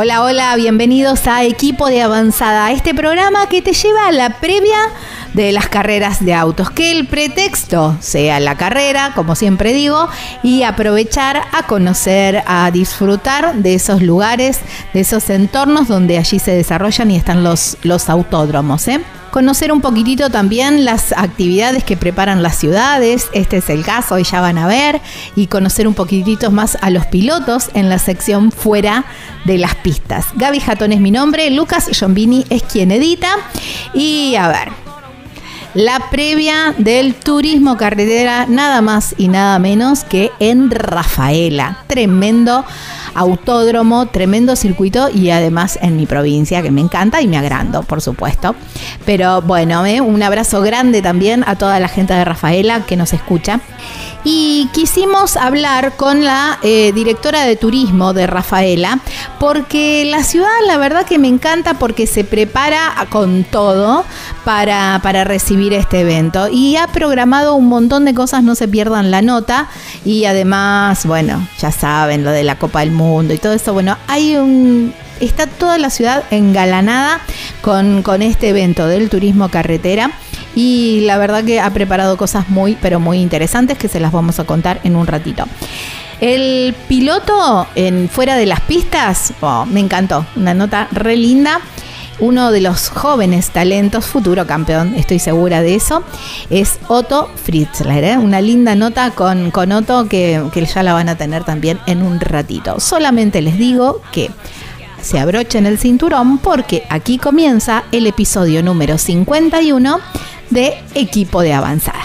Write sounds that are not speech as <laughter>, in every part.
Hola, hola, bienvenidos a Equipo de Avanzada, este programa que te lleva a la previa de las carreras de autos. Que el pretexto sea la carrera, como siempre digo, y aprovechar a conocer, a disfrutar de esos lugares, de esos entornos donde allí se desarrollan y están los, los autódromos. ¿eh? Conocer un poquitito también las actividades que preparan las ciudades, este es el caso, y ya van a ver, y conocer un poquitito más a los pilotos en la sección fuera de las pistas. Gaby Jatón es mi nombre, Lucas Giombini es quien edita, y a ver, la previa del turismo carretera, nada más y nada menos que en Rafaela. Tremendo autódromo, tremendo circuito y además en mi provincia, que me encanta y me agrando, por supuesto. Pero bueno, eh, un abrazo grande también a toda la gente de Rafaela que nos escucha. Y quisimos hablar con la eh, directora de turismo de Rafaela, porque la ciudad la verdad que me encanta porque se prepara con todo para, para recibir este evento y ha programado un montón de cosas, no se pierdan la nota y además, bueno, ya saben lo de la Copa del Mundo y todo eso, bueno, hay un está toda la ciudad engalanada con, con este evento del turismo carretera y la verdad que ha preparado cosas muy, pero muy interesantes que se las vamos a contar en un ratito. El piloto en fuera de las pistas, oh, me encantó, una nota re linda. Uno de los jóvenes talentos, futuro campeón, estoy segura de eso, es Otto Fritzler. ¿eh? Una linda nota con, con Otto que, que ya la van a tener también en un ratito. Solamente les digo que se abrochen el cinturón porque aquí comienza el episodio número 51 de Equipo de Avanzada.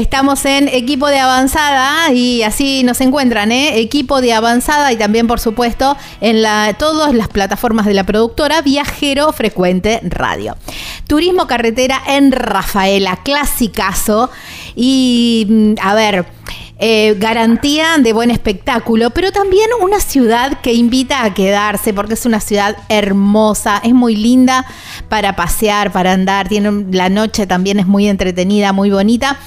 Estamos en equipo de avanzada y así nos encuentran, ¿eh? Equipo de avanzada y también, por supuesto, en la, todas las plataformas de la productora Viajero Frecuente Radio. Turismo Carretera en Rafaela, clasicazo. Y, mm, a ver, eh, garantía de buen espectáculo, pero también una ciudad que invita a quedarse porque es una ciudad hermosa, es muy linda para pasear, para andar, tiene la noche también es muy entretenida, muy bonita.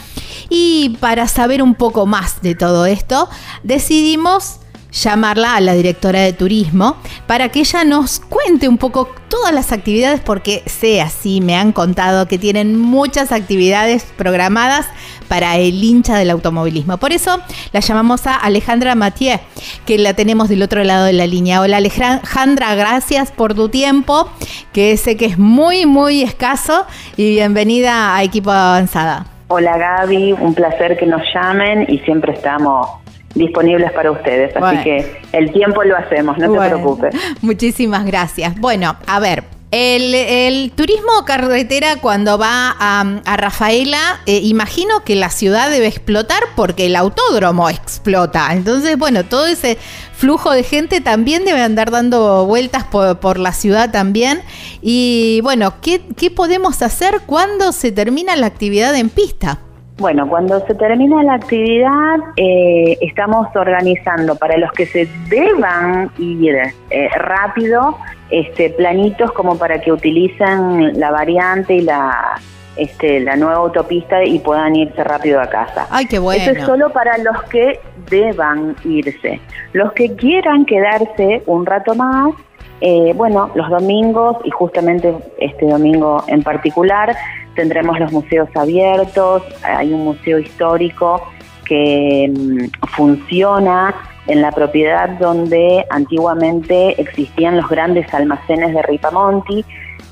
Y para saber un poco más de todo esto, decidimos llamarla a la directora de turismo para que ella nos cuente un poco todas las actividades porque sé así, me han contado que tienen muchas actividades programadas para el hincha del automovilismo. Por eso la llamamos a Alejandra Mathieu, que la tenemos del otro lado de la línea. Hola Alejandra, gracias por tu tiempo, que sé que es muy, muy escaso y bienvenida a Equipo Avanzada. Hola Gaby, un placer que nos llamen y siempre estamos disponibles para ustedes. Así que el tiempo lo hacemos, no te preocupes. <laughs> Muchísimas gracias. Bueno, a ver. El, turismo carretera cuando va a, Rafaela, eh, imagino que la ciudad debe explotar porque el autódromo explota. Entonces, bueno, todo ese flujo de gente también debe andar dando vueltas por, la ciudad también. Y bueno, ¿qué, ¿qué podemos hacer cuando se termina la actividad en pista? Bueno, cuando se termina la actividad, eh, estamos organizando para los que se deban ir eh, rápido, este, planitos como para que utilicen la variante y la, este, la nueva autopista y puedan irse rápido a casa. Ay, qué bueno. Eso es solo para los que deban irse. Los que quieran quedarse un rato más, eh, bueno, los domingos y justamente este domingo en particular tendremos los museos abiertos, hay un museo histórico que mm, funciona en la propiedad donde antiguamente existían los grandes almacenes de Ripamonti,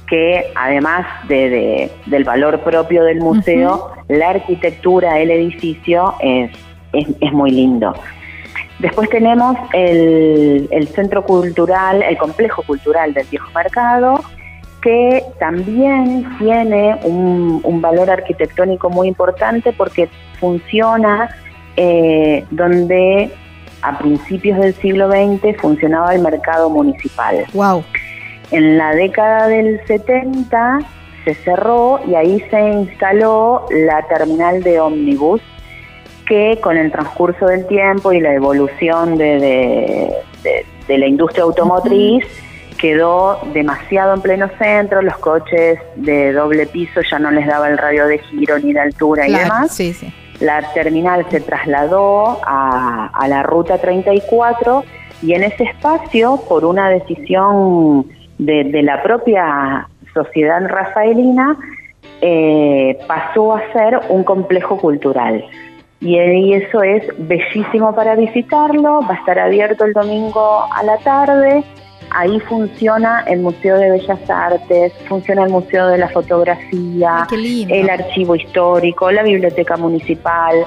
que además de, del valor propio del museo, la arquitectura del edificio es, es, muy lindo. Después tenemos el, el, centro cultural, el complejo cultural del Viejo Mercado, que también tiene un, un valor arquitectónico muy importante porque funciona eh, donde a principios del siglo XX funcionaba el mercado municipal. Wow. En la década del 70 se cerró y ahí se instaló la terminal de ómnibus que con el transcurso del tiempo y la evolución de, de, la industria automotriz quedó demasiado en pleno centro, los coches de doble piso ya no les daba el radio de giro ni de altura y demás. Sí, sí la terminal se trasladó a, la ruta 34 y en ese espacio, por una decisión de, la propia sociedad rafaelina, eh, pasó a ser un complejo cultural. Y, y eso es bellísimo para visitarlo, va a estar abierto el domingo a la tarde Ahí funciona el Museo de Bellas Artes, funciona el Museo de la Fotografía, el Archivo Histórico, la Biblioteca Municipal,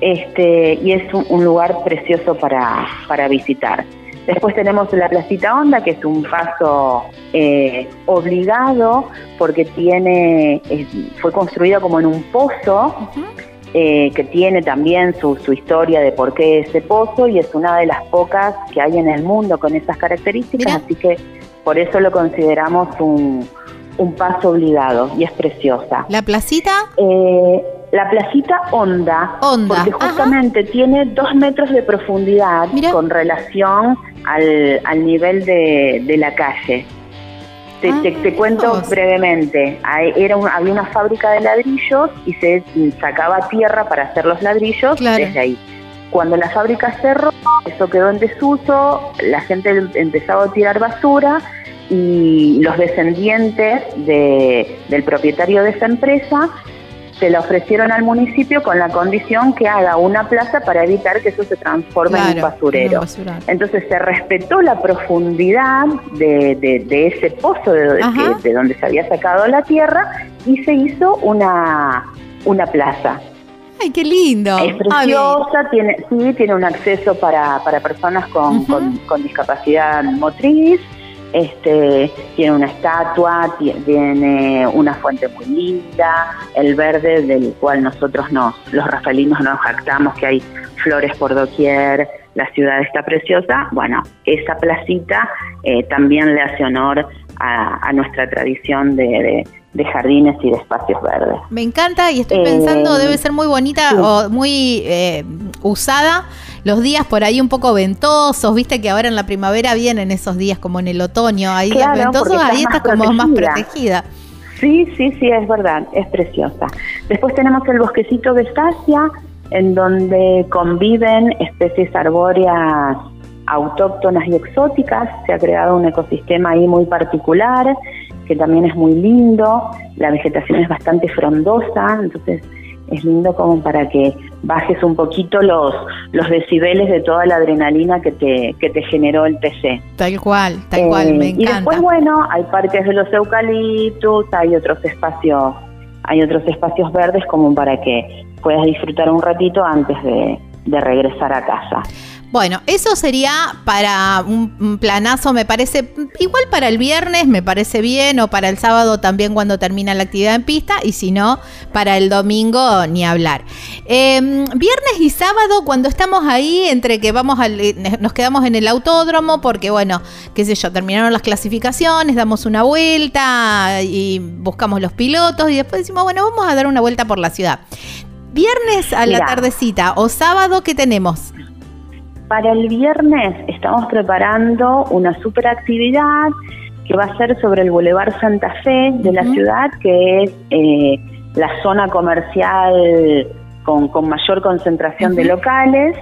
este, y es un, lugar precioso para, para visitar. Después tenemos la Placita Honda, que es un paso eh, obligado porque tiene, fue construido como en un pozo. Eh, que tiene también su, su, historia de por qué ese pozo y es una de las pocas que hay en el mundo con esas características, así que por eso lo consideramos un, un paso obligado y es preciosa. ¿La placita? Eh, la placita honda, porque justamente tiene dos metros de profundidad con relación al, al nivel de, de la calle. Te, te, ah, cuento brevemente. Era había una fábrica de ladrillos y se sacaba tierra para hacer los ladrillos desde ahí. Cuando la fábrica cerró, eso quedó en desuso, la gente empezaba a tirar basura y los descendientes de, del propietario de esa empresa se la ofrecieron al municipio con la condición que haga una plaza para evitar que eso se transforme en un basurero. Entonces se respetó la profundidad de, ese pozo de, de, donde se había sacado la tierra y se hizo una, una plaza. ¡Ay, qué lindo! Es preciosa, tiene, sí, tiene un acceso para, para personas con, con discapacidad motriz, este, tiene una estatua, tiene una fuente muy linda, el verde del cual nosotros nos, los rafaelinos nos jactamos que hay flores por doquier, la ciudad está preciosa. Bueno, esa placita eh, también le hace honor a, nuestra tradición de, jardines y de espacios verdes. Me encanta y estoy pensando, eh, debe ser muy bonita o muy eh, usada los días por ahí un poco ventosos, viste que ahora en la primavera vienen esos días como en el otoño, ahí ventosos, ahí estás como más protegida. Sí, sí, sí, es verdad, es preciosa. Después tenemos el bosquecito de estacia, en donde conviven especies arbóreas autóctonas y exóticas. Se ha creado un ecosistema ahí muy particular, que también es muy lindo. La vegetación es bastante frondosa, entonces es lindo como para que bajes un poquito los, los decibeles de toda la adrenalina que te, que te generó el TC. Tal cual, tal cual, me encanta. Y después, bueno, hay parques de los eucaliptus, hay otros espacios, hay otros espacios verdes como para que puedas disfrutar un ratito antes de, de regresar a casa. Bueno, eso sería para un planazo, me parece, igual para el viernes me parece bien, o para el sábado también cuando termina la actividad en pista, y si no, para el domingo ni hablar. Em, viernes y sábado, cuando estamos ahí, entre que vamos al, eh, nos quedamos en el autódromo, porque bueno, qué sé yo, terminaron las clasificaciones, damos una vuelta y buscamos los pilotos, y después decimos, bueno, vamos a dar una vuelta por la ciudad. Viernes a la tardecita o sábado, ¿qué tenemos? Para el viernes estamos preparando una super actividad que va a ser sobre el Boulevard Santa Fe de la ciudad, que es eh, la zona comercial con, mayor concentración de locales.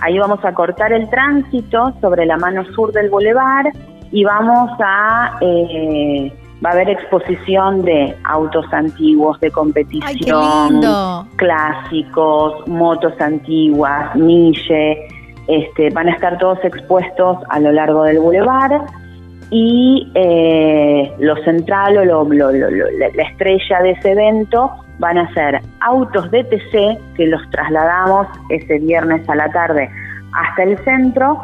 Ahí vamos a cortar el tránsito sobre la mano sur del Boulevard y vamos a... Eh, va a haber exposición de autos antiguos, de competición, clásicos, motos antiguas, mille, este, van a estar todos expuestos a lo largo del bulevar y eh, lo central o la estrella de ese evento van a ser autos DTC que los trasladamos ese viernes a la tarde hasta el centro.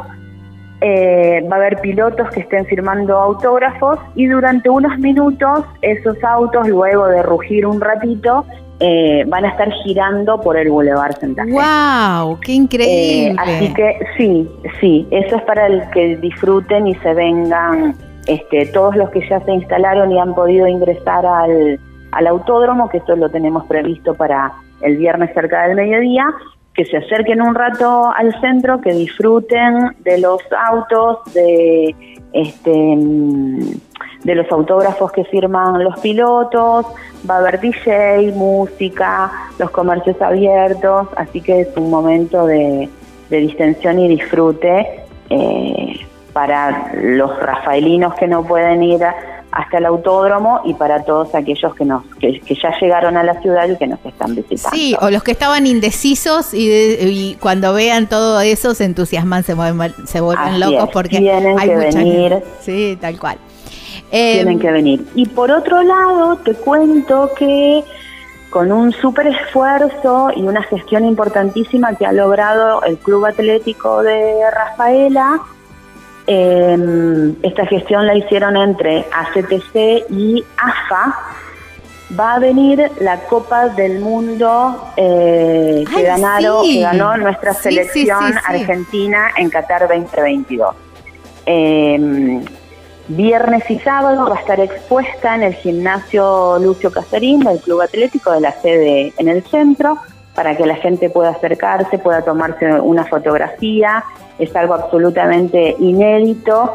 Eh, va a haber pilotos que estén firmando autógrafos y durante unos minutos esos autos, luego de rugir un ratito, eh, van a estar girando por el Boulevard Santa Fe. ¡Wow! ¡Qué increíble! Eh, así que sí, sí, eso es para el que disfruten y se vengan este, todos los que ya se instalaron y han podido ingresar al, al autódromo, que eso lo tenemos previsto para el viernes cerca del mediodía, que se acerquen un rato al centro, que disfruten de los autos, de este de los autógrafos que firman los pilotos, va a haber DJ, música, los comercios abiertos, así que es un momento de, distensión y disfrute eh, para los rafaelinos que no pueden ir hasta el autódromo y para todos aquellos que nos que, ya llegaron a la ciudad y que nos están visitando. Sí, o los que estaban indecisos y, cuando vean todo eso se entusiasman, se vuelven, se vuelven locos porque tienen hay que venir. Sí, tal cual. Tienen em, que venir. Y por otro lado, te cuento que con un súper esfuerzo y una gestión importantísima que ha logrado el Club Atlético de Rafaela, em, esta gestión la hicieron entre ACTC y AFA, va a venir la Copa del Mundo eh, que, ganaron, que ganó nuestra selección argentina en Qatar 2022. Viernes y sábado va a estar expuesta en el gimnasio Lucio Casarín del Club Atlético de la sede en el centro para que la gente pueda acercarse, pueda tomarse una fotografía. Es algo absolutamente inédito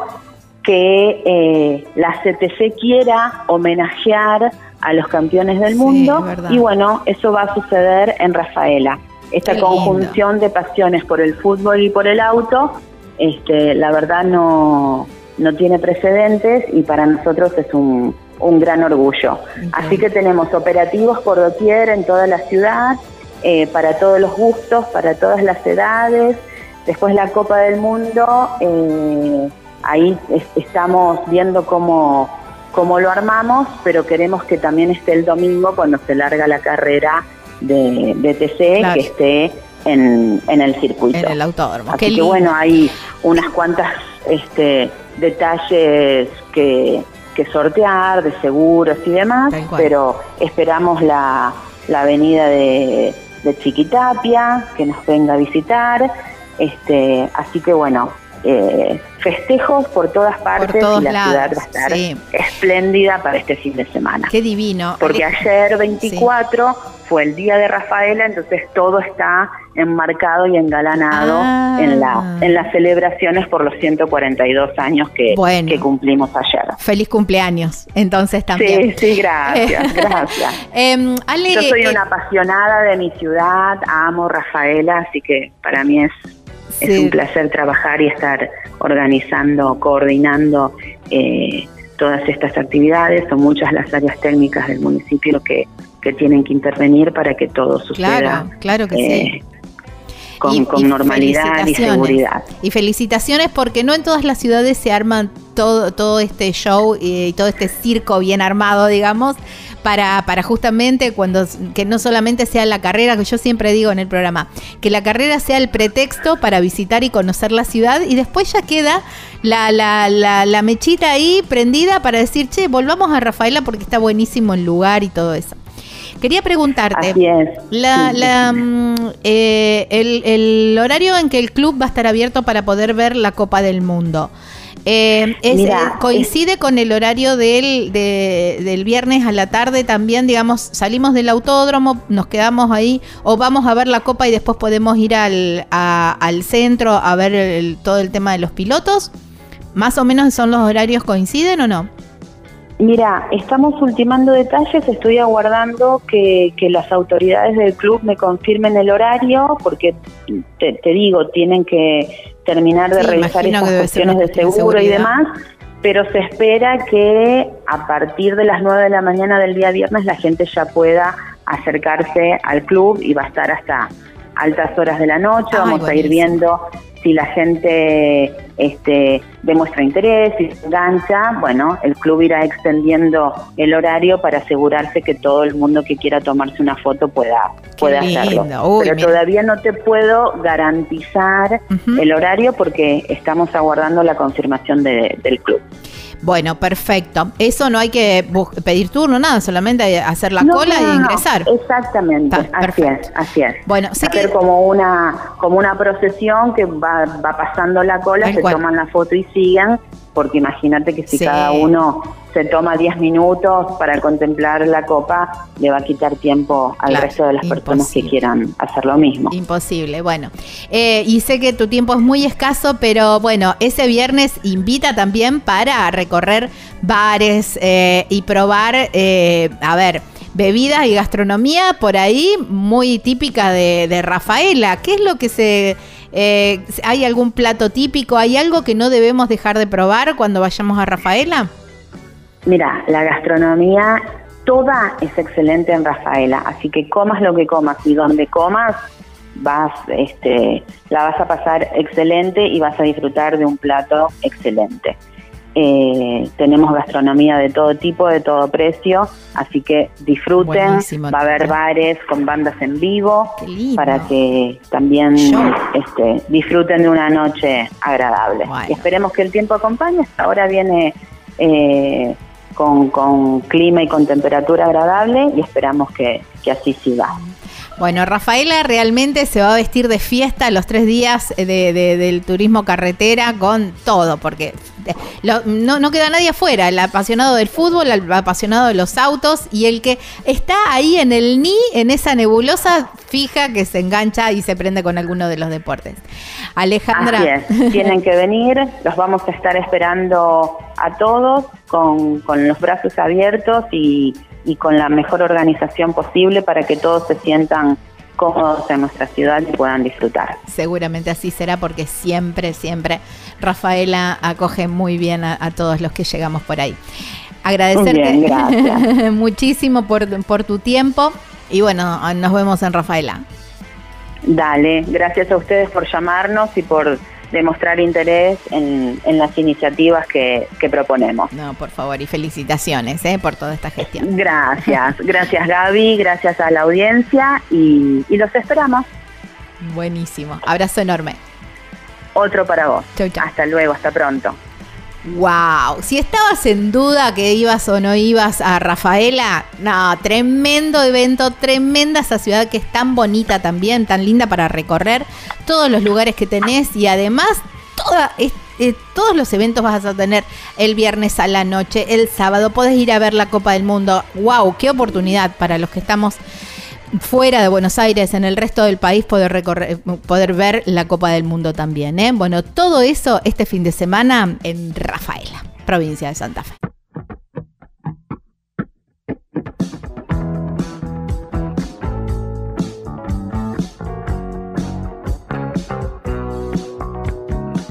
que eh, la CTC quiera homenajear a los campeones del mundo y bueno, eso va a suceder en Rafaela. Esta conjunción de pasiones por el fútbol y por el auto, este, la verdad no, no tiene precedentes y para nosotros es un, un gran orgullo. Así que tenemos operativos por doquier en toda la ciudad, eh, para todos los gustos, para todas las edades. Después la Copa del Mundo, eh, ahí estamos viendo cómo, cómo lo armamos, pero queremos que también esté el domingo cuando se larga la carrera de, de TC, que esté en, en, el circuito. En el autódromo. Así que bueno, hay unas cuantas este, detalles que, sortear, de seguros y demás, pero esperamos la, la venida de, de Chiquitapia, que nos venga a visitar, este, así que bueno, eh, festejos por todas partes y la ciudad va a estar espléndida para este fin de semana. Qué divino. Porque ayer 24 fue el día de Rafaela, entonces todo está enmarcado y engalanado ah. en la en las celebraciones por los 142 años que, que cumplimos ayer. Feliz cumpleaños, entonces también. Sí, sí, gracias, <laughs> gracias. Em, Yo soy eh, una apasionada de mi ciudad, amo Rafaela, así que para mí es es un placer trabajar y estar organizando, coordinando eh, todas estas actividades. Son muchas las áreas técnicas del municipio que, que tienen que intervenir para que todo suceda. Claro, claro que sí. Eh, con, normalidad y seguridad. Y felicitaciones porque no en todas las ciudades se arman todo, todo este show y todo este circo bien armado, digamos, para, para justamente cuando que no solamente sea la carrera, que yo siempre digo en el programa, que la carrera sea el pretexto para visitar y conocer la ciudad y después ya queda la, la, la, la mechita ahí prendida para decir, che, volvamos a Rafaela porque está buenísimo el lugar y todo eso. Quería preguntarte, La, mm, eh, el, horario en que el club va a estar abierto para poder ver la Copa del Mundo. Eh, eh, coincide con el horario del, del viernes a la tarde también, digamos, salimos del autódromo, nos quedamos ahí o vamos a ver la copa y después podemos ir al, al centro a ver todo el tema de los pilotos. ¿Más o menos son los horarios coinciden o no? Mira, estamos ultimando detalles, estoy aguardando que, las autoridades del club me confirmen el horario, porque te, digo, tienen que terminar de revisar esas cuestiones de seguro y demás, pero se espera que a partir de las 9 de la mañana del día viernes la gente ya pueda acercarse al club y va a estar hasta altas horas de la noche, vamos a ir viendo si la gente este, demuestra interés y se engancha, bueno, el club irá extendiendo el horario para asegurarse que todo el mundo que quiera tomarse una foto pueda, pueda hacerlo. Pero todavía no te puedo garantizar el horario porque estamos aguardando la confirmación del club. Bueno, perfecto. Eso no hay que pedir turno, nada, solamente hacer la cola y ingresar. exactamente, así es, así es. Bueno, sé hacer como una como una procesión que va, va pasando la cola, se toman la foto y siguen porque imagínate que si cada uno se toma 10 minutos para contemplar la copa, le va a quitar tiempo al resto de las personas que quieran hacer lo mismo. Imposible, bueno. Eh, y sé que tu tiempo es muy escaso, pero bueno, ese viernes invita también para recorrer bares eh, y probar, eh, a ver, bebidas y gastronomía por ahí muy típica de, de Rafaela. ¿Qué es lo que se eh, ¿Hay algún plato típico? ¿Hay algo que no debemos dejar de probar cuando vayamos a Rafaela? Mira, la gastronomía toda es excelente en Rafaela, así que comas lo que comas y donde comas vas, este, la vas a pasar excelente y vas a disfrutar de un plato excelente. Eh, tenemos gastronomía de todo tipo, de todo precio, así que disfruten. Va a haber bares con bandas en vivo para que también este, disfruten de una noche agradable. Y esperemos que el tiempo acompañe. Ahora viene eh, con, clima y con temperatura agradable y esperamos que, así siga. Bueno, Rafaela realmente se va a vestir de fiesta los tres días del turismo carretera con todo, porque no, queda nadie afuera, el apasionado del fútbol, el apasionado de los autos y el que está ahí en el ni, en esa nebulosa fija que se engancha y se prende con alguno de los deportes. Alejandra. tienen que venir, los vamos a estar esperando a todos con, los brazos abiertos y, y con la mejor organización posible para que todos se sientan cómodos en nuestra ciudad y puedan disfrutar. Seguramente así será porque siempre, siempre Rafaela acoge muy bien a, todos los que llegamos por ahí. Agradecerte <laughs> muchísimo por, por tu tiempo y bueno, nos vemos en Rafaela. Dale, gracias a ustedes por llamarnos y por demostrar interés en, las iniciativas que, proponemos. No, por favor, y felicitaciones ¿eh? por toda esta gestión. Gracias, <laughs> gracias Gaby, gracias a la audiencia y, y los esperamos. Buenísimo, abrazo enorme. Otro para vos. Hasta luego, hasta pronto. Wow, si estabas en duda que ibas o no ibas a Rafaela, no, tremendo evento, tremenda esa ciudad que es tan bonita también, tan linda para recorrer, todos los lugares que tenés y además eh, todos los eventos vas a tener el viernes a la noche, el sábado, podés ir a ver la Copa del Mundo. Wow, qué oportunidad para los que estamos fuera de Buenos Aires, en el resto del país, poder, recorrer, poder ver la Copa del Mundo también. ¿eh? Bueno, todo eso este fin de semana en Rafaela, provincia de Santa Fe.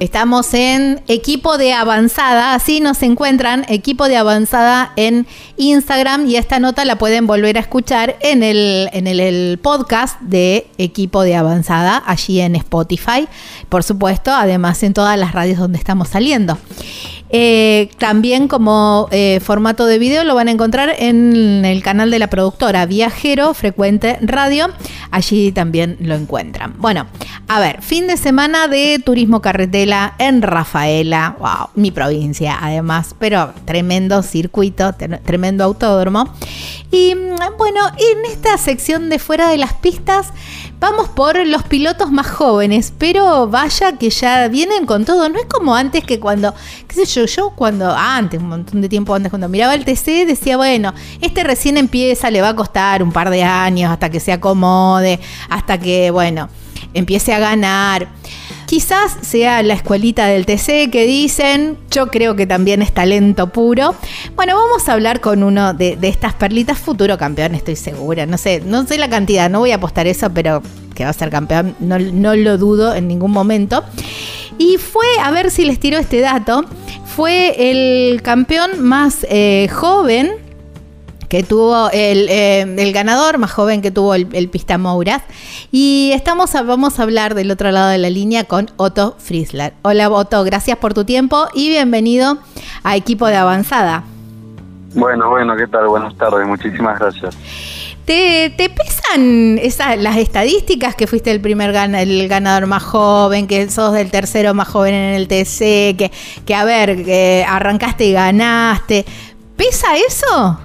Estamos en equipo de avanzada, así nos encuentran, equipo de avanzada en Instagram y esta nota la pueden volver a escuchar en el, en el, podcast de equipo de avanzada, allí en Spotify, por supuesto, además en todas las radios donde estamos saliendo. Eh, también como eh, formato de video lo van a encontrar en el canal de la productora Viajero Frecuente Radio. Allí también lo encuentran. Bueno, a ver, fin de semana de turismo carretela en Rafaela, wow, mi provincia además, pero tremendo circuito, tremendo autódromo. Y mm, bueno, en esta sección de fuera de las pistas vamos por los pilotos más jóvenes, pero vaya que ya vienen con todo. No es como antes que cuando, qué sé yo, yo cuando, antes, un montón de tiempo antes, cuando miraba el TC, decía, bueno, este recién empieza, le va a costar un par de años hasta que se acomode, hasta que, bueno, empiece a ganar. Quizás sea la escuelita del TC que dicen, yo creo que también es talento puro. Bueno, vamos a hablar con uno de, estas perlitas, futuro campeón, estoy segura. No sé, no sé la cantidad, no voy a apostar eso, pero que va a ser campeón, no, lo dudo en ningún momento. Y fue, a ver si les tiro este dato, fue el campeón más eh, joven que tuvo eh, el, ganador más joven que tuvo el, Pista Mouras. Y estamos vamos a hablar del otro lado de la línea con Otto Friesler. Hola Otto, gracias por tu tiempo y bienvenido a Equipo de Avanzada. Bueno, bueno, ¿qué tal? Buenas tardes, muchísimas gracias. ¿Te, pesan esas, las estadísticas que fuiste el primer el ganador más joven, que sos del tercero más joven en el TC, que, que a ver, que arrancaste y ganaste? ¿Pesa eso?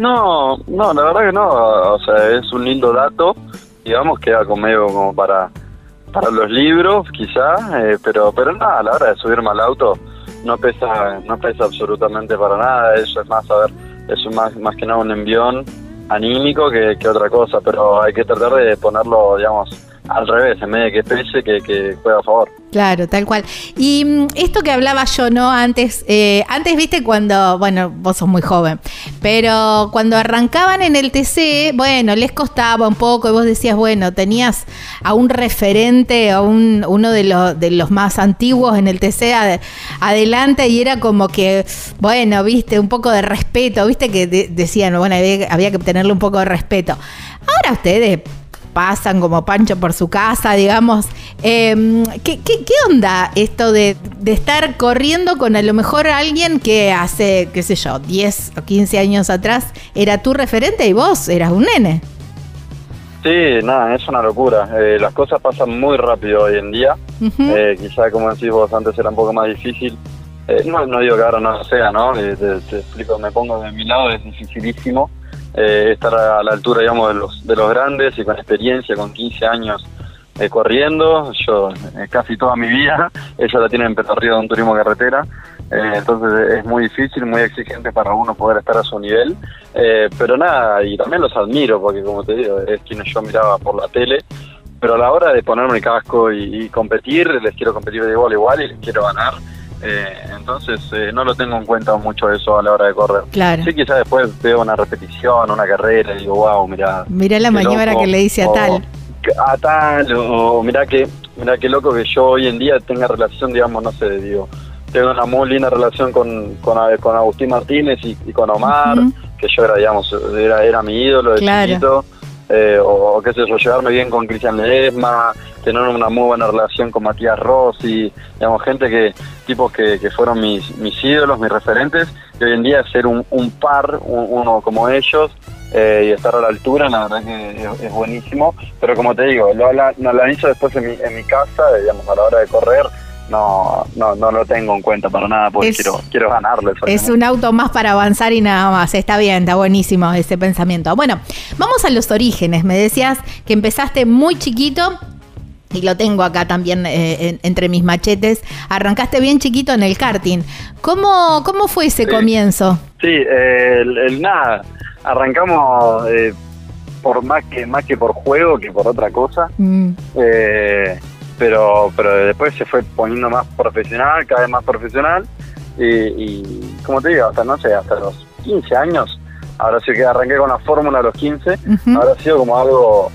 No, no, la verdad que no. O sea, es un lindo dato. Digamos, queda conmigo como para para los libros, quizá, eh, pero pero nada, a la hora de subirme al auto no pesa no pesa absolutamente para nada. Eso es más, a ver, es más, más que nada un envión anímico que, que otra cosa, pero hay que tratar de ponerlo, digamos, al revés, en vez de que pese, que, que juega a favor. Claro, tal cual. Y mm, esto que hablaba yo, ¿no? Antes, eh, antes viste cuando, bueno, vos sos muy joven, pero cuando arrancaban en el TC, bueno, les costaba un poco y vos decías, bueno, tenías a un referente, a un, uno de los, más antiguos en el TC adelante y era como que, bueno, viste, un poco de respeto, viste que decían, bueno, había que tenerle un poco de respeto. Ahora ustedes pasan como Pancho por su casa, digamos. Em, ¿qué, qué, onda esto de, estar corriendo con a lo mejor alguien que hace, qué sé yo, 10 o 15 años atrás era tu referente y vos eras un nene? Sí, nada, es una locura. Eh, las cosas pasan muy rápido hoy en día. Eh, quizá, como decís vos, antes era un poco más difícil. Eh, no, no digo que ahora no sea, ¿no? te, te, explico, me pongo de mi lado, es dificilísimo eh, estar a la altura, digamos, de los, de los grandes y con experiencia, con 15 años eh, corriendo. Yo eh, casi toda mi vida, <laughs> ella la tiene en Petorrío de un turismo carretera, entonces es muy difícil, muy exigente para uno poder estar a su nivel. pero nada, y también los admiro, porque como te digo, es quienes yo miraba por la tele. Pero a la hora de ponerme el casco y, y competir, les quiero competir de igual a igual y les quiero ganar. Eh, entonces eh, no lo tengo en cuenta mucho eso a la hora de correr. Claro. Sí, quizás después veo una repetición, una carrera y digo, wow, mira. Mira la maniobra que le dice a tal. A tal, o, mira que, mira qué loco que yo hoy en día tenga relación, digamos, no sé, digo, tengo una muy linda relación con, con, con Agustín Martínez y, con Omar, que yo era, digamos, era, era mi ídolo de chiquito. Eh, o, qué sé yo, llevarme bien con Cristian Ledesma, tener una muy buena relación con Matías Rossi, digamos, gente que, tipos que, fueron mis, mis ídolos, mis referentes, y hoy en día ser un, par, uno como ellos, eh, y estar a la altura, la verdad que es, buenísimo, pero como te digo, lo, lo analizo después en mi, en mi casa, digamos, a la hora de correr, no, no, no lo tengo en cuenta para nada porque quiero, quiero ganarle. Es un auto más para avanzar y nada más. Está bien, está buenísimo ese pensamiento. Bueno, vamos a los orígenes. Me decías que empezaste muy chiquito y lo tengo acá también eh, entre mis machetes, arrancaste bien chiquito en el karting. ¿Cómo, cómo fue ese comienzo? Sí, el, nada, arrancamos eh, por más que más que por juego que por otra cosa. Mm. Eh, pero pero después se fue poniendo más profesional, cada vez más profesional. Y, y como te digo, hasta no sé, hasta los 15 años, ahora sí que arranqué con la fórmula a los 15, ahora ha sido como algo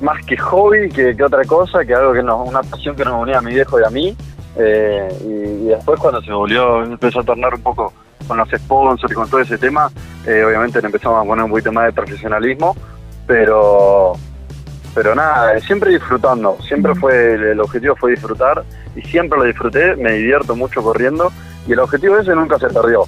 más que hobby que, otra cosa, que algo que nos, una pasión que nos unía a mi viejo y a mí. Eh, y, después cuando se volvió, empezó a tornar un poco con los sponsors y con todo ese tema, eh, obviamente le empezamos a poner un poquito más de profesionalismo, pero pero nada, siempre disfrutando, siempre fue el, objetivo fue disfrutar y siempre lo disfruté, me divierto mucho corriendo y el objetivo ese nunca se perdió.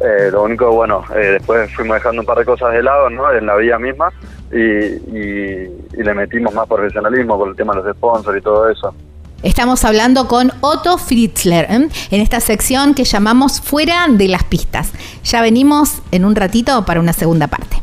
Eh, lo único, bueno, después fuimos dejando un par de cosas de lado, ¿no? En la vida misma, y, le metimos más profesionalismo con el tema de los sponsors y todo eso. Estamos hablando con Otto Fritzler ¿eh? en esta sección que llamamos Fuera de las pistas. Ya venimos en un ratito para una segunda parte.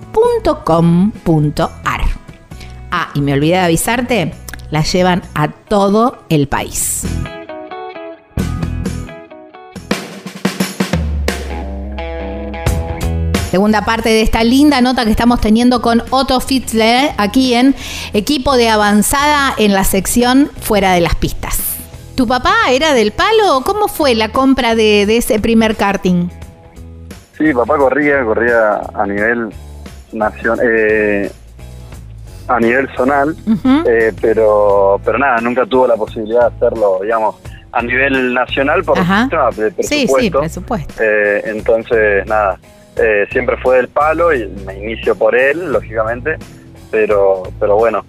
.com.ar. Ah, y me olvidé de avisarte, la llevan a todo el país. Segunda parte de esta linda nota que estamos teniendo con Otto Fitzler aquí en equipo de avanzada en la sección fuera de las pistas. ¿Tu papá era del palo? ¿Cómo fue la compra de, de ese primer karting? Sí, papá corría, corría a nivel nación, eh, a nivel zonal, eh, pero pero nada, nunca tuvo la posibilidad de hacerlo, digamos, a nivel nacional por de presupuesto. Sí, sí, presupuesto. Eh, entonces, nada, siempre fue del palo y me inicio por él, lógicamente, pero pero bueno,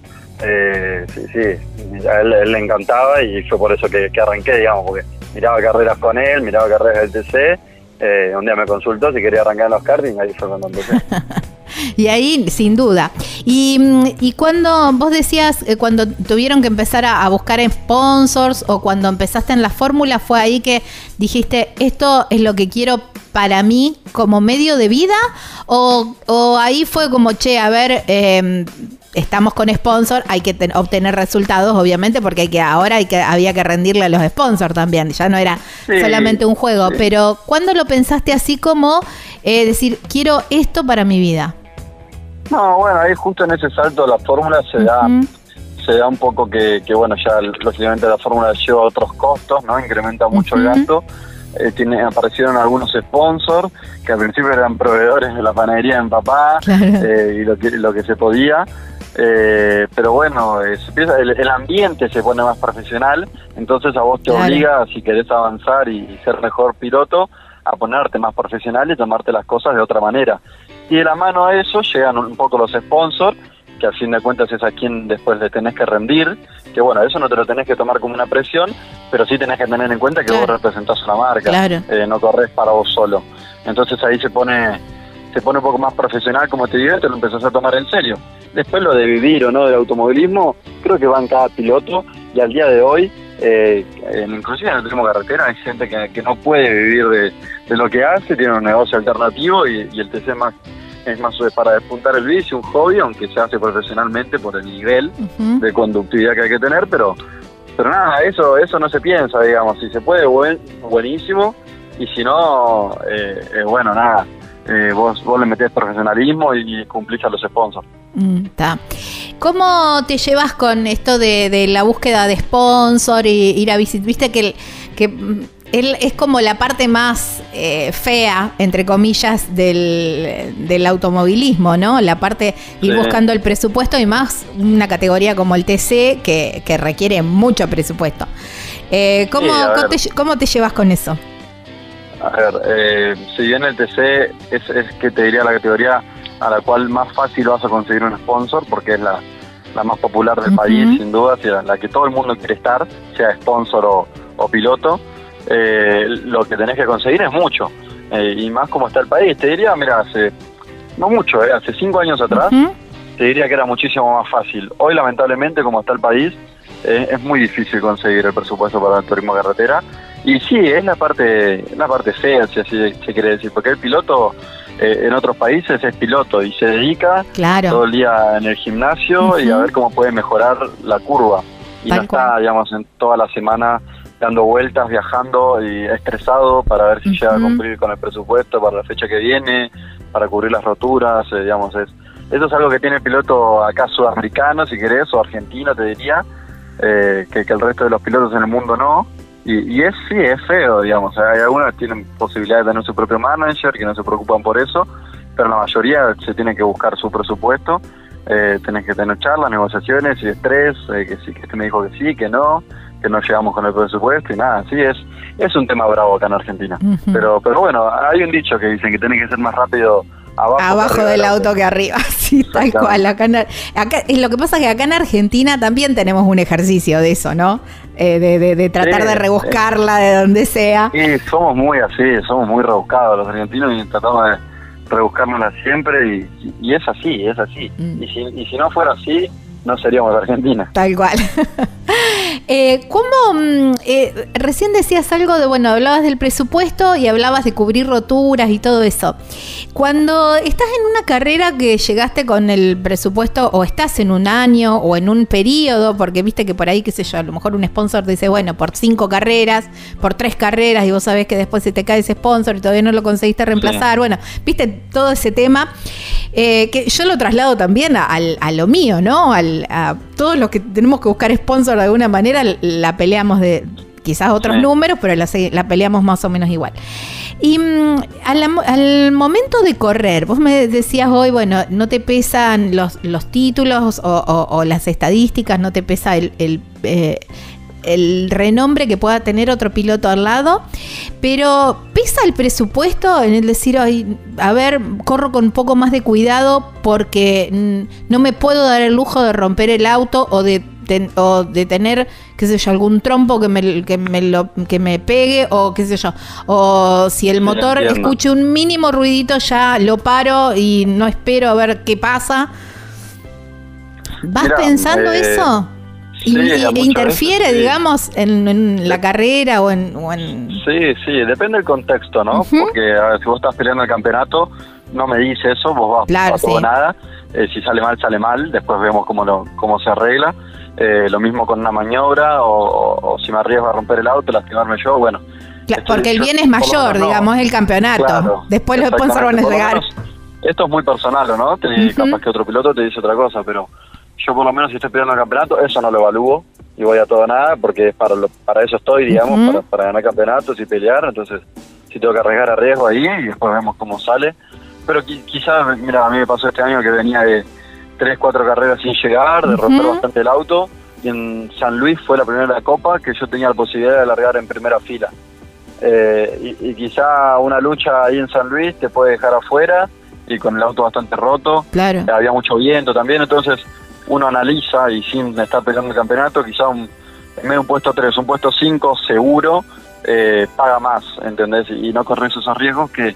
sí, sí, a él, le encantaba y fue por eso que, que, arranqué, digamos, porque miraba carreras con él, miraba carreras del TC, un día me consultó si quería arrancar los karting, ahí fue cuando empecé. <laughs> y ahí, sin duda. Y, mm, y cuando vos decías, eh, cuando tuvieron que empezar a, buscar sponsors o cuando empezaste en la fórmula, fue ahí que dijiste, esto es lo que quiero para mí como medio de vida? ¿O, o ahí fue como, che, a ver, em, estamos con sponsor, hay que obtener resultados, obviamente, porque hay que ahora hay que, había que rendirle a los sponsors también, ya no era solamente un juego, pero ¿cuándo lo pensaste así como eh, decir, quiero esto para mi vida? No, bueno, ahí justo en ese salto la fórmula se da se da un poco que, bueno, ya lógicamente la fórmula lleva otros costos, ¿no? Incrementa mucho el gasto. Eh, tiene, aparecieron algunos sponsors que al principio eran proveedores de la panadería en papá eh, y lo que, lo que se podía. Eh, pero bueno, el, ambiente se pone más profesional, entonces a vos te obliga, si querés avanzar y, ser mejor piloto, a ponerte más profesional y tomarte las cosas de otra manera. Y de la mano a eso llegan un poco los sponsors, que al fin de cuentas es a quien después le tenés que rendir, que bueno, eso no te lo tenés que tomar como una presión, pero sí tenés que tener en cuenta que vos representás una marca, eh, no corres para vos solo. Entonces ahí se pone, se pone un poco más profesional, como te digo, te lo empezás a tomar en serio. Después lo de vivir o no del automovilismo, creo que va en cada piloto y al día de hoy, eh, inclusive en el turismo carretera, hay gente que, no puede vivir de, lo que hace, tiene un negocio alternativo y, y el TC más es más para despuntar el bici, un hobby, aunque se hace profesionalmente por el nivel de conductividad que hay que tener, pero pero nada, eso eso no se piensa, digamos, si se puede, buen, buenísimo, y si no, eh, eh bueno, nada, eh, vos, vos le metés profesionalismo y cumplís a los sponsors. Mm, ¿Cómo te llevas con esto de, de, la búsqueda de sponsor y ir a visitar? Viste que, que él es como la parte más eh, fea, entre comillas, del, automovilismo, ¿no? La parte ir buscando el presupuesto y más una categoría como el TC que, requiere mucho presupuesto. Eh, ¿cómo, te, llevas con eso? A ver, eh, si bien el TC es, es que te diría la categoría a la cual más fácil vas a conseguir un sponsor, porque es la, la más popular del país, sin duda, la, la que todo el mundo quiere estar, sea sponsor o, piloto, eh, lo que tenés que conseguir es mucho. Eh, y más como está el país. Te diría, mira, hace, no mucho, eh, hace cinco años atrás, te diría que era muchísimo más fácil. Hoy, lamentablemente, como está el país, es muy difícil conseguir el presupuesto para el turismo carretera. Y sí, es la parte, la parte fea, si así se quiere decir, porque el piloto eh, en otros países es piloto y se dedica todo el día en el gimnasio y a ver cómo puede mejorar la curva. Y no está, digamos, en toda la semana dando vueltas, viajando y estresado para ver si llega a cumplir con el presupuesto para la fecha que viene, para cubrir las roturas, eh, digamos, es, eso es algo que tiene el piloto acá sudamericano, si querés, o argentino, te diría, eh, que, que el resto de los pilotos en el mundo no. Y, es sí, es feo, digamos. Hay algunos que tienen posibilidad de tener su propio manager, que no se preocupan por eso, pero la mayoría se tiene que buscar su presupuesto. Eh, tenés que tener charlas, negociaciones y estrés, eh, que sí, que este me dijo que sí, que no, que no llegamos con el presupuesto y nada, sí, es es un tema bravo acá en Argentina. Pero pero bueno, hay un dicho que dicen que tenés que ser más rápido Abajo, del auto que arriba, <laughs> sí, tal cual. Acá, acá, lo que pasa es que acá en Argentina también tenemos un ejercicio de eso, ¿no? Eh, de, tratar de rebuscarla de donde sea. Sí, somos muy así, somos muy rebuscados los argentinos y tratamos de rebuscárnosla siempre y, es así, es así. Mm. Y, si, y si no fuera así, no seríamos Argentina. Tal cual. <laughs> eh, ¿Cómo? Mm, eh, recién decías algo de, bueno, hablabas del presupuesto y hablabas de cubrir roturas y todo eso. Cuando estás en una carrera que llegaste con el presupuesto o estás en un año o en un periodo, porque viste que por ahí, qué sé yo, a lo mejor un sponsor dice, bueno, por cinco carreras, por tres carreras y vos sabés que después se te cae ese sponsor y todavía no lo conseguiste reemplazar. Bueno, viste todo ese tema, eh, que yo lo traslado también a, a lo mío, ¿no? Al, a todos los que tenemos que buscar sponsor de alguna manera, la peleamos de quizás otros números, pero la, peleamos más o menos igual. Y mm, al, momento de correr, vos me decías hoy, bueno, no te pesan los, los títulos o, las estadísticas, no te pesa el, eh, el renombre que pueda tener otro piloto al lado, pero pesa el presupuesto en el decir, a ver, corro con un poco más de cuidado porque mm, no me puedo dar el lujo de romper el auto o de, o de tener, qué sé yo, algún trompo que me, que me, lo, que me pegue o qué sé yo, o si el motor escuche un mínimo ruidito ya lo paro y no espero a ver qué pasa. ¿Vas pensando eh, eso? y, interfiere, digamos, en, la carrera o en, Sí, sí, depende del contexto, ¿no? Porque a ver, si vos estás peleando el campeonato, no me dice eso, vos vas claro, a nada. Eh, si sale mal, sale mal, después vemos cómo, lo, cómo se arregla. Eh, lo mismo con una maniobra o, si me arriesgo a romper el auto, lastimarme yo, bueno. porque el bien es mayor, digamos, el campeonato. después los sponsors van a llegar. Esto es muy personal, ¿no? Capaz que otro piloto te dice otra cosa, pero yo por lo menos si estoy peleando el campeonato, eso no lo evalúo y voy a todo nada porque para para eso estoy, digamos, para, ganar campeonatos y pelear, entonces si tengo que arriesgar a riesgo ahí y después vemos cómo sale. Pero quizás, mira, a mí me pasó este año que venía de tres, cuatro carreras sin llegar, de romper bastante el auto y en San Luis fue la primera copa que yo tenía la posibilidad de alargar en primera fila. Eh, y, y, quizá una lucha ahí en San Luis te puede dejar afuera y con el auto bastante roto. Claro. Había mucho viento también, entonces uno analiza y sin estar peleando el campeonato, quizá un, en medio de un puesto 3, un puesto 5 seguro, eh, paga más, ¿entendés? Y no corres esos riesgos que,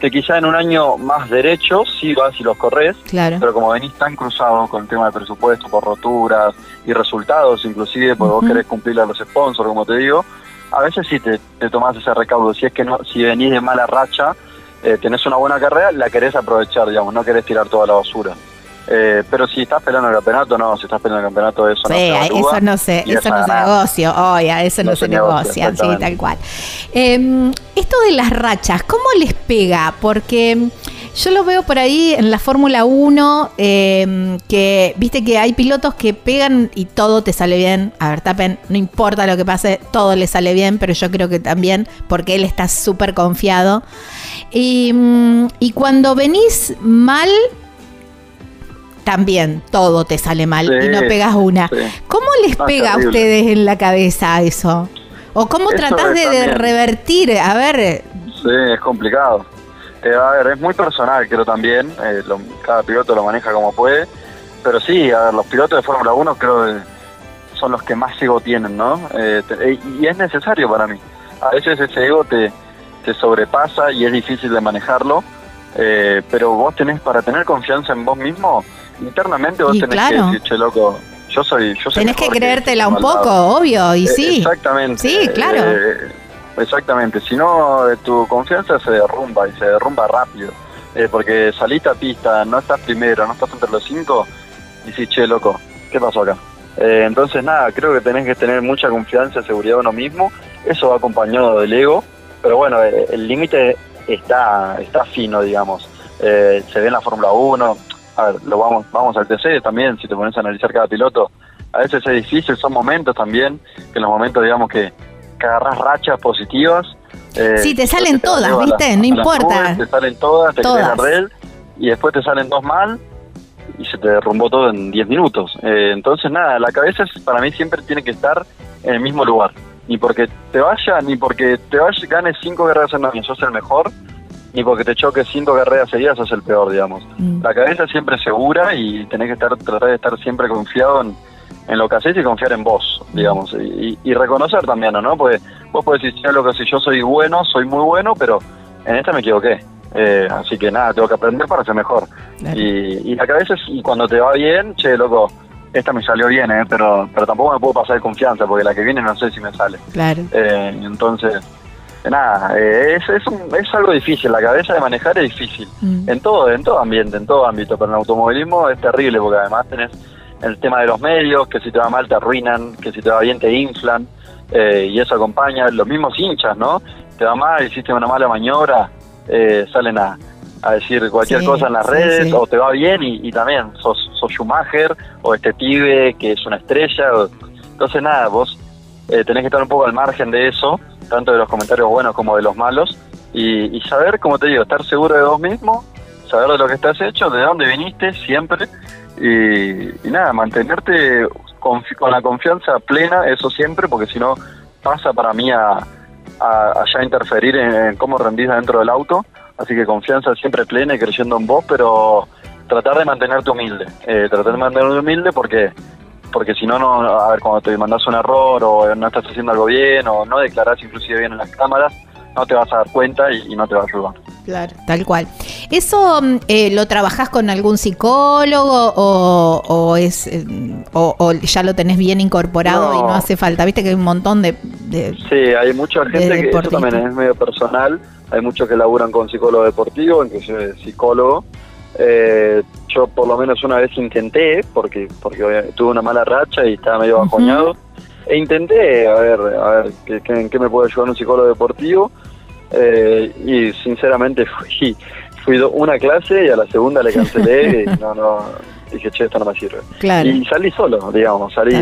que quizá en un año más derecho sí vas y los corres, claro. pero como venís tan cruzado con el tema de presupuesto, por roturas y resultados, inclusive porque vos querés cumplir a los sponsors, como te digo, a veces sí te, te tomás ese recaudo. Si es que no, si venís de mala racha, eh, tenés una buena carrera, la querés aprovechar, digamos, no querés tirar toda la basura. Eh, pero si estás peleando el campeonato, no, si estás peleando el campeonato, eso no se eso no se, eso no se negocia, oye, eso no, se, negocia, sí, tal cual. Em, esto de las rachas, ¿cómo les pega? Porque yo lo veo por ahí en la Fórmula 1, em, que viste que hay pilotos que pegan y todo te sale bien. A ver, Tapen, no importa lo que pase, todo le sale bien, pero yo creo que también porque él está súper confiado. Y, mm, y cuando venís mal, también todo te sale mal y no pegas una. ¿Cómo les pega a ustedes en la cabeza eso? ¿O cómo tratás de, revertir? A ver, Sí, es complicado. Eh, a ver, es muy personal, creo también. Eh, cada piloto lo maneja como puede. Pero sí, a los pilotos de Fórmula 1 creo que son los que más ego tienen, ¿no? Eh, y es necesario para mí. A veces ese ego te, te sobrepasa y es difícil de manejarlo. pero vos tenés, para tener confianza en vos mismo, internamente vos tenés que decir, che, loco, yo soy... Yo tenés que creértela un poco, obvio, y sí. Exactamente. Sí, claro. Exactamente, si no eh, tu confianza se derrumba y se derrumba rápido, eh, porque saliste a pista, no estás primero, no estás entre los cinco, y si che, loco, ¿qué pasó acá? Eh, entonces nada, creo que tenés que tener mucha confianza y seguridad en uno mismo, eso va acompañado del ego, pero bueno, el límite está, está fino, digamos, se ve en la Fórmula 1, a ver, lo vamos, vamos al TC también, si te pones a analizar cada piloto, a veces es difícil, son momentos también, que en los momentos digamos que agarras rachas positivas. Eh, sí, te salen todas, ¿viste? no importa. te salen todas, te todas. red y después te salen dos mal y se te derrumbó todo en 10 minutos. Eh, entonces, nada, la cabeza para mí siempre tiene que estar en el mismo lugar. Ni porque te vaya, ni porque te vaya, ganes cinco carreras en año, sos el mejor, ni porque te choques cinco carreras seguidas, sos el peor, digamos. Mm. La cabeza siempre segura y tenés que estar tratar de estar siempre confiado en, en lo que haces y confiar en vos, digamos, y, reconocer también, ¿no? Porque vos podés decir, lo que si yo soy bueno, soy muy bueno, pero en esta me equivoqué. Eh, así que nada, tengo que aprender para ser mejor. Y, y a veces, y cuando te va bien, che, loco, esta me salió bien, ¿eh? pero, pero tampoco me puedo pasar de confianza, porque la que viene no sé si me sale. Claro. Eh, entonces, nada, eh, es, es, es, algo difícil, la cabeza de manejar es difícil. Mm. En todo, en todo ambiente, en todo ámbito, pero en el automovilismo es terrible, porque además tenés el tema de los medios, que si te va mal te arruinan, que si te va bien te inflan, eh, y eso acompaña, los mismos hinchas, ¿no? Te va mal, hiciste una mala maniobra, eh, salen a, decir cualquier cosa en las redes, o te va bien y, también sos, sos Schumacher, o este pibe que es una estrella, entonces nada, vos eh, tenés que estar un poco al margen de eso, tanto de los comentarios buenos como de los malos, y, y saber, como te digo, estar seguro de vos mismo, saber de lo que estás hecho, de dónde viniste siempre, y, nada, mantenerte con, la confianza plena, eso siempre, porque si no pasa para mí a, ya interferir en, cómo rendís dentro del auto. Así que confianza siempre plena y creyendo en vos, pero tratar de mantenerte humilde. Eh, tratar de mantenerte humilde porque porque si no, no, a ver, cuando te mandas un error o no estás haciendo algo bien o no declarás inclusive bien en las cámaras, no te vas a dar cuenta y, no te va a ayudar. Claro, tal cual. ¿Eso mm, eh, lo trabajás con algún psicólogo o, es eh, o, ya lo tenés bien incorporado y no hace falta? Viste que hay un montón de... sí, hay mucha gente que eso también es medio personal. Hay muchos que laburan con psicólogo deportivo, inclusive psicólogo. Eh, yo por lo menos una vez intenté, porque porque tuve una mala racha y estaba medio bajoñado. E intenté, a ver, a ver, ¿qué, qué me puede ayudar un psicólogo deportivo? Eh, y sinceramente <laughs> fui, fui una clase y a la segunda le cancelé <laughs> y no, no, dije, che, esto no me sirve. Y salí solo, digamos, salí,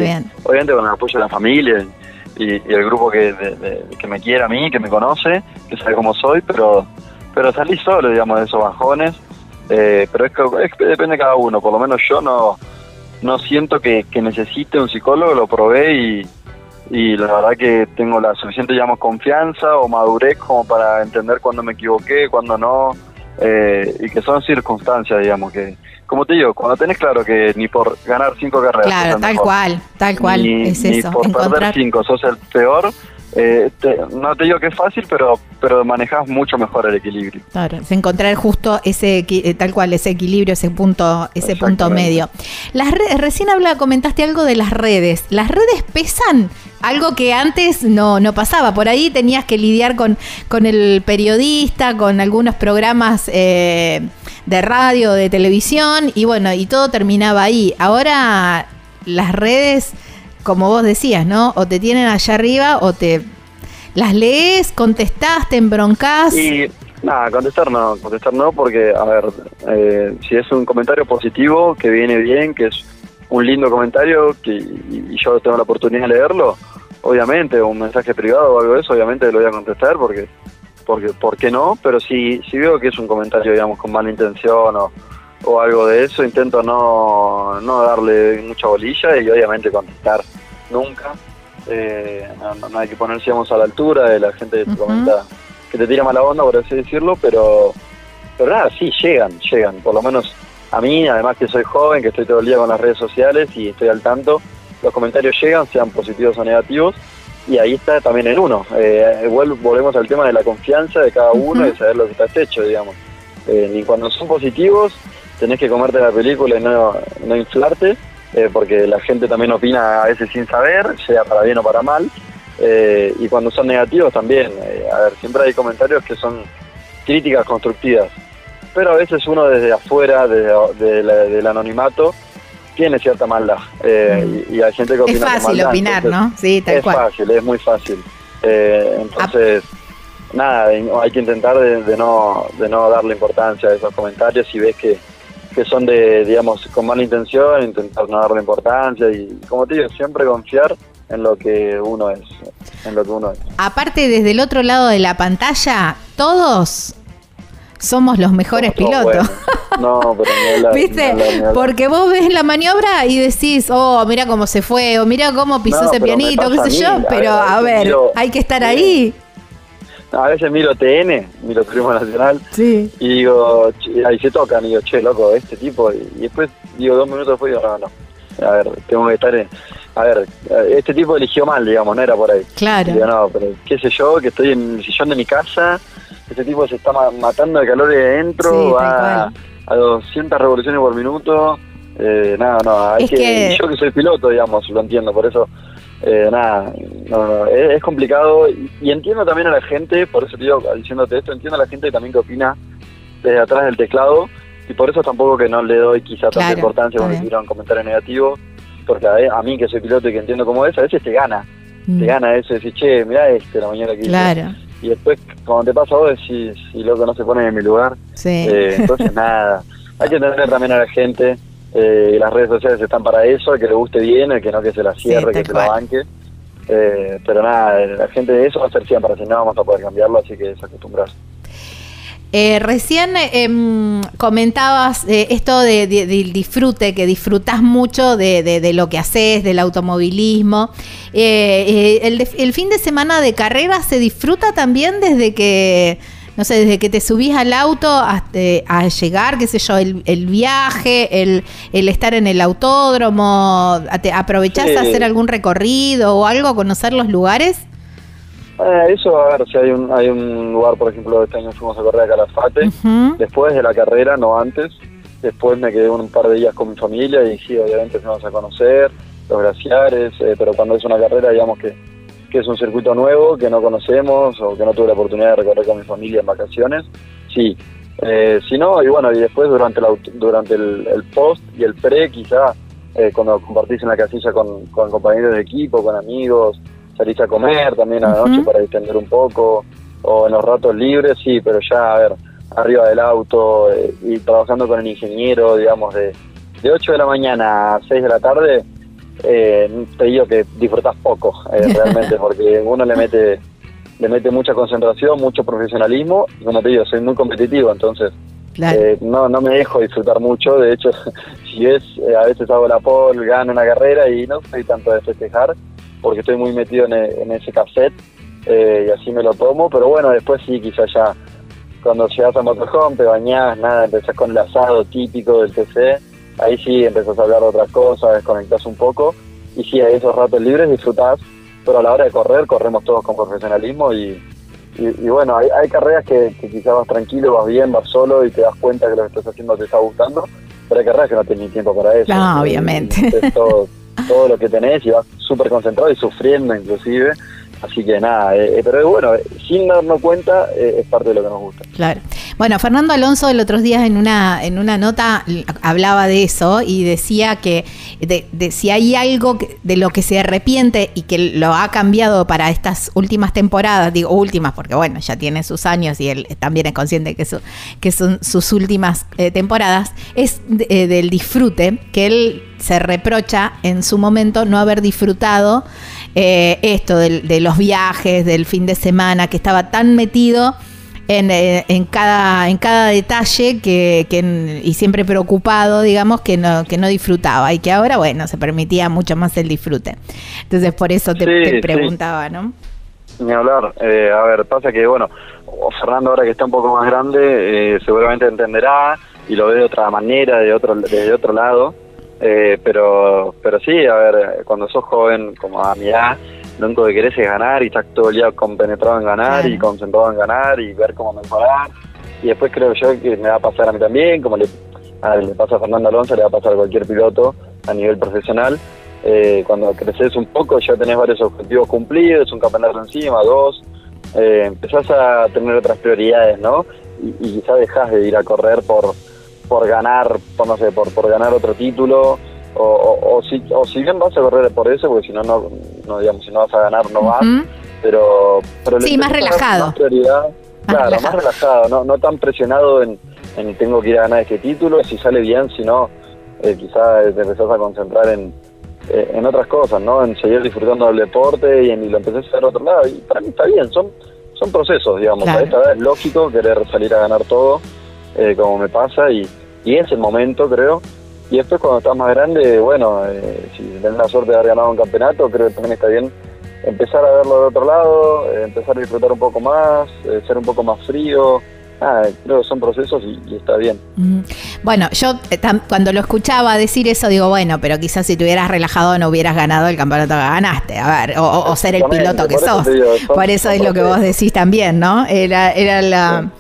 obviamente con el apoyo de la familia y, el grupo que, que me quiere a mí, que me conoce, que sabe cómo soy, pero pero salí solo, digamos, de esos bajones. Eh, pero es que depende de cada uno, por lo menos yo no no siento que, que necesite un psicólogo, lo probé y, y la verdad que tengo la suficiente, digamos, confianza o madurez como para entender cuándo me equivoqué, cuándo no, eh, y que son circunstancias, digamos, que, como te digo, cuando tenés claro que ni por ganar cinco carreras, claro, tal cual, tal cual, es eso, ni por perder cinco sos el peor, eh, no te digo que es fácil, pero pero manejas mucho mejor el equilibrio. Claro, es encontrar justo ese eh, tal cual ese equilibrio, ese punto ese punto medio. Las redes, recién habla comentaste algo de las redes. Las redes pesan algo que antes no, no pasaba. Por ahí tenías que lidiar con, con el periodista, con algunos programas eh, de radio, de televisión, y bueno, y todo terminaba ahí. Ahora las redes como vos decías, ¿no? O te tienen allá arriba o te las lees, contestás, te embroncás. Y nada, contestar no, contestar no, porque, a ver, eh, si es un comentario positivo, que viene bien, que es un lindo comentario, que y, yo tengo la oportunidad de leerlo, obviamente, un mensaje privado o algo de eso, obviamente lo voy a contestar, porque, porque ¿por qué no? Pero si, si veo que es un comentario, digamos, con mala intención o, o algo de eso, intento no, no darle mucha bolilla y obviamente contestar nunca. Eh, no, hay que ponerse a la altura de la gente que te comenta que te tira mala onda, por así decirlo, pero, pero nada, sí, llegan, llegan, por lo menos a mí, además que soy joven, que estoy todo el día con las redes sociales y estoy al tanto, los comentarios llegan, sean positivos o negativos, y ahí está también el uno. Eh, volvemos al tema de la confianza de cada uno y saber lo que está hecho, digamos. Eh, y cuando son positivos, tenés que comerte la película y no, no inflarte, eh, porque la gente también opina a veces sin saber, sea para bien o para mal. Eh, y cuando son negativos también, a ver, siempre hay comentarios que son críticas constructivas, pero a veces uno desde afuera, desde, del anonimato, tiene cierta maldad. Mm. y, hay gente que opina Es fácil opinar, ¿no? Sí, tal es fácil, es muy fácil. entonces nada, hay que intentar de, no, de no darle importancia a esos comentarios si ves que, que son de, digamos, con mala intención, intentar no darle importancia y, como te digo, siempre confiar en lo que uno es, en lo que uno es. Aparte, desde el otro lado de la pantalla, todos somos los mejores pilotos. No, pero <laughs> ¿Viste? Porque vos ves la maniobra y decís, oh, mira cómo se fue, o mira cómo pisó ese pianito, qué sé yo, pero a ver, hay que estar ahí a veces miro TN, miro Turismo Nacional, y digo, ahí se tocan, y digo, che, loco, este tipo, y, después digo, dos minutos después, digo, no, no, a ver, tengo que estar en, a ver, este tipo eligió mal, digamos, no era por ahí. Claro. digo, no, pero qué sé yo, que estoy en el sillón de mi casa, este tipo se está matando de calor de adentro, va a 200 revoluciones por minuto, eh, nada, no, hay que, yo que soy piloto, digamos, lo entiendo, por eso eh, nada, no, es, complicado y, entiendo también a la gente, por eso te digo, diciéndote esto, entiendo a la gente también que opina desde atrás del teclado y por eso tampoco que no le doy quizá tanta importancia cuando tira un comentario negativo, porque a, mí que soy piloto y que entiendo cómo es, a veces te gana, te mm. gana eso, decir, che, mira este la mañana que claro. Y después, cuando te pasa vos, decís, si loco no se pone en mi lugar, eh, entonces <laughs> nada, hay que entender también a la gente eh, las redes sociales están para eso, que le guste bien, el que no que se la cierre, que se la banque. Eh, pero nada, la gente de eso va a ser siempre, si no vamos a poder cambiarlo, así que es acostumbrarse. Eh, recién em, comentabas eh, esto de, del disfrute, que disfrutas mucho de, lo que haces, del automovilismo. El, el, fin de semana de carrera se disfruta también desde que no sé, desde que te subís al auto hasta a llegar, qué sé yo, el, viaje, el, el, estar en el autódromo, ¿aprovechás a hacer algún recorrido o algo, conocer los lugares? Eh, eso, a ver, si hay un, hay un lugar, por ejemplo, este año fuimos a correr a Calafate, después de la carrera, no antes, después me quedé un par de días con mi familia y sí, obviamente fuimos a conocer los glaciares, eh, pero cuando es una carrera, digamos que que es un circuito nuevo que no conocemos o que no tuve la oportunidad de recorrer con mi familia en vacaciones, sí. Eh, si no, y bueno, y después durante, la, durante el, post y el pre, quizá eh, cuando compartís en la casilla con, compañeros de equipo, con amigos, salís a comer también a la noche para distender un poco, o en los ratos libres, sí, pero ya, a ver, arriba del auto eh, y trabajando con el ingeniero, digamos, de, de 8 de la mañana a 6 de la tarde, eh, te digo que disfrutas poco eh, <laughs> realmente porque uno le mete le mete mucha concentración, mucho profesionalismo y como te digo, soy muy competitivo, entonces eh, no, no me dejo disfrutar mucho, de hecho, <laughs> si es, eh, a veces hago la pole, gano una carrera y no soy tanto de festejar porque estoy muy metido en, ese cassette y así me lo tomo, pero bueno, después sí, quizás ya cuando llegas a motorhome, te bañás, nada, empezás con el asado típico del TC ahí sí empezás a hablar de otras cosas, desconectás un poco y sí, a esos ratos libres disfrutás, pero a la hora de correr corremos todos con profesionalismo y, y, bueno, hay, hay carreras que, quizás vas tranquilo, vas bien, vas solo y te das cuenta que lo que estás haciendo te está gustando, pero hay carreras que no tienes tiempo para eso. No, obviamente. todo, todo lo que tenés y vas súper concentrado y sufriendo inclusive Así que nada, eh, eh, pero bueno, sin darnos cuenta eh, es parte de lo que nos gusta. Claro. Bueno, Fernando Alonso el otro día en una, en una nota hablaba de eso y decía que de, si hay algo de lo que se arrepiente y que lo ha cambiado para estas últimas temporadas, digo últimas porque bueno, ya tiene sus años y él también es consciente que, que son sus últimas temporadas, es del disfrute que él se reprocha en su momento no haber disfrutado eh, esto de, los viajes, del fin de semana, que estaba tan metido en, eh, cada, en cada detalle que, y siempre preocupado, digamos, que no, que no disfrutaba y que ahora, bueno, se permitía mucho más el disfrute. Entonces, por eso te, preguntaba, ¿no? Ni hablar. Eh, a ver, pasa que, bueno, Fernando ahora que está un poco más grande, eh, seguramente entenderá y lo ve de otra manera, de otro, desde otro lado. Eh, pero, pero sí, a ver, cuando sos joven, como a mi edad, lo único que querés es ganar y estás todo el día compenetrado en ganar y concentrado en ganar y ver cómo mejorar. Y después creo yo que me va a pasar a mí también, como le, le pasa a Fernando Alonso, le va a pasar a cualquier piloto a nivel profesional eh, cuando creces un poco ya tenés varios objetivos cumplidos, un campeonato encima, dos, eh, empezás a tener otras prioridades, ¿no? Y, quizás dejas de ir a correr por por ganar, por no sé, por, por ganar otro título, o, si, o si bien vas a correr por eso, porque si no, no, digamos, si no vas a ganar, no vas, pero, pero sí, más relajado. claro, más relajado, no, no tan presionado en, en tengo que ir a ganar este título, si sale bien, si no, eh, quizás te empezás a concentrar en, eh, en otras cosas, ¿no? En seguir disfrutando del deporte y, en, lo empecé a hacer otro lado. Y para mí está bien, son, son procesos, digamos. A esta vez es lógico querer salir a ganar todo, eh, como me pasa, y, y es el momento, creo. Y después cuando estás más grande, bueno, eh, si tenés la suerte de haber ganado un campeonato, creo que también está bien empezar a verlo de otro lado, empezar a disfrutar un poco más, ser un poco más frío, ah, creo que son procesos y, está bien. Bueno, yo eh, cuando lo escuchaba decir eso, digo, bueno, pero quizás si te hubieras relajado no hubieras ganado el campeonato que ganaste, a ver, o, ser el piloto que sos. por eso es lo que vos decís también, ¿no? Era, era la...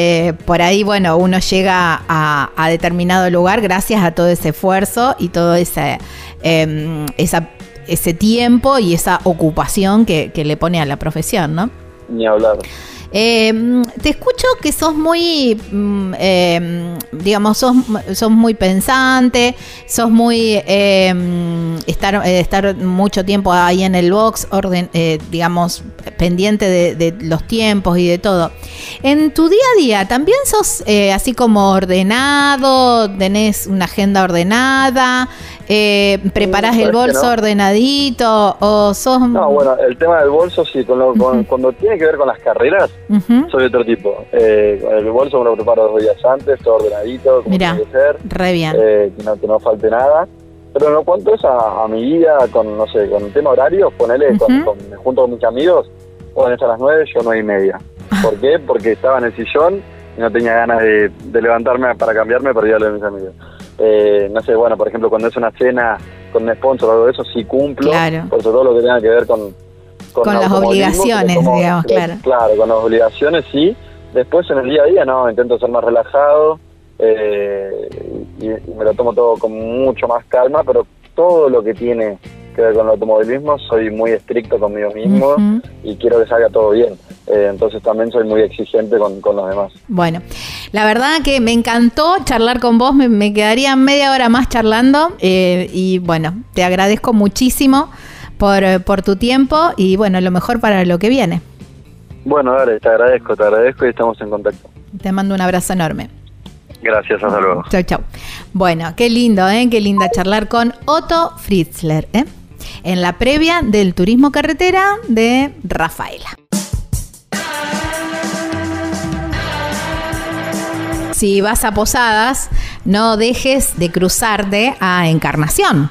Eh, por ahí, bueno, uno llega a, determinado lugar gracias a todo ese esfuerzo y todo ese, em, ese tiempo y esa ocupación que, que le pone a la profesión, ¿no? Ni hablar. Eh, te escucho que sos muy, mm, eh, digamos, sos, sos, muy pensante, sos muy, eh, estar, estar mucho tiempo ahí en el box, orden, digamos, pendiente de, los tiempos y de todo. En tu día a día, ¿también sos así como ordenado? ¿Tenés una agenda ordenada? Eh, ¿Preparás el bolso ordenadito o sos...? No, bueno, el tema del bolso sí, cuando tiene que ver con las carreras, soy otro tipo. Eh, el bolso me lo preparo dos días antes, todo ordenadito, como tiene que ser. re bien. Eh, que, no, que no falte nada. Pero no cuanto es a, mi vida, con, no sé, con el tema horario, ponele, con, junto con mis amigos, pueden estar a las nueve, yo nueve y media. Ah. ¿Por qué? Porque estaba en el sillón y no tenía ganas de, levantarme para cambiarme para ir a de mis amigos. Eh, no sé, bueno, por ejemplo, cuando es una cena con un sponsor o algo de eso, sí cumplo, por todo lo que tenga que ver con... Con, las obligaciones, digamos, claro. Claro, con las obligaciones sí. Después en el día a día, no, intento ser más relajado eh, y, me lo tomo todo con mucho más calma, pero todo lo que tiene que ver con el automovilismo soy muy estricto conmigo mismo y quiero que salga todo bien. Eh, entonces también soy muy exigente con, los demás. Bueno, la verdad que me encantó charlar con vos, me, quedaría media hora más charlando eh, y bueno, te agradezco muchísimo por, por tu tiempo y bueno, lo mejor para lo que viene. Bueno, dale, te agradezco, te agradezco y estamos en contacto. Te mando un abrazo enorme. Gracias, hasta luego. Chau, chau. Bueno, qué lindo, ¿eh? Qué linda charlar con Otto Fritzler, ¿eh? En la previa del turismo carretera de Rafaela. Si vas a Posadas, no dejes de cruzarte a Encarnación.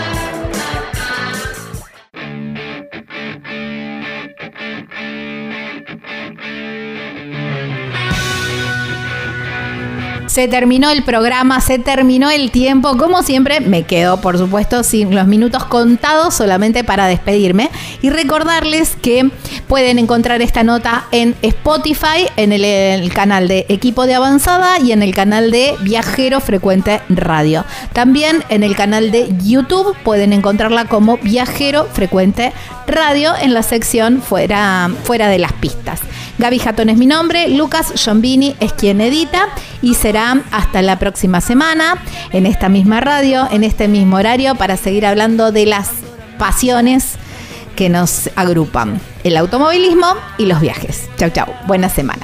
Se terminó el programa, se terminó el tiempo. Como siempre, me quedo, por supuesto, sin los minutos contados solamente para despedirme y recordarles que Pueden encontrar esta nota en Spotify, en el, canal de Equipo de Avanzada y en el canal de Viajero Frecuente Radio. También en el canal de YouTube pueden encontrarla como Viajero Frecuente Radio en la sección fuera, de las pistas. Gaby Jatón es mi nombre, Lucas Giombini es quien edita y será hasta la próxima semana en esta misma radio, en este mismo horario, para seguir hablando de las pasiones que nos agrupan, el automovilismo y los viajes. Chau, chau. Buena semana.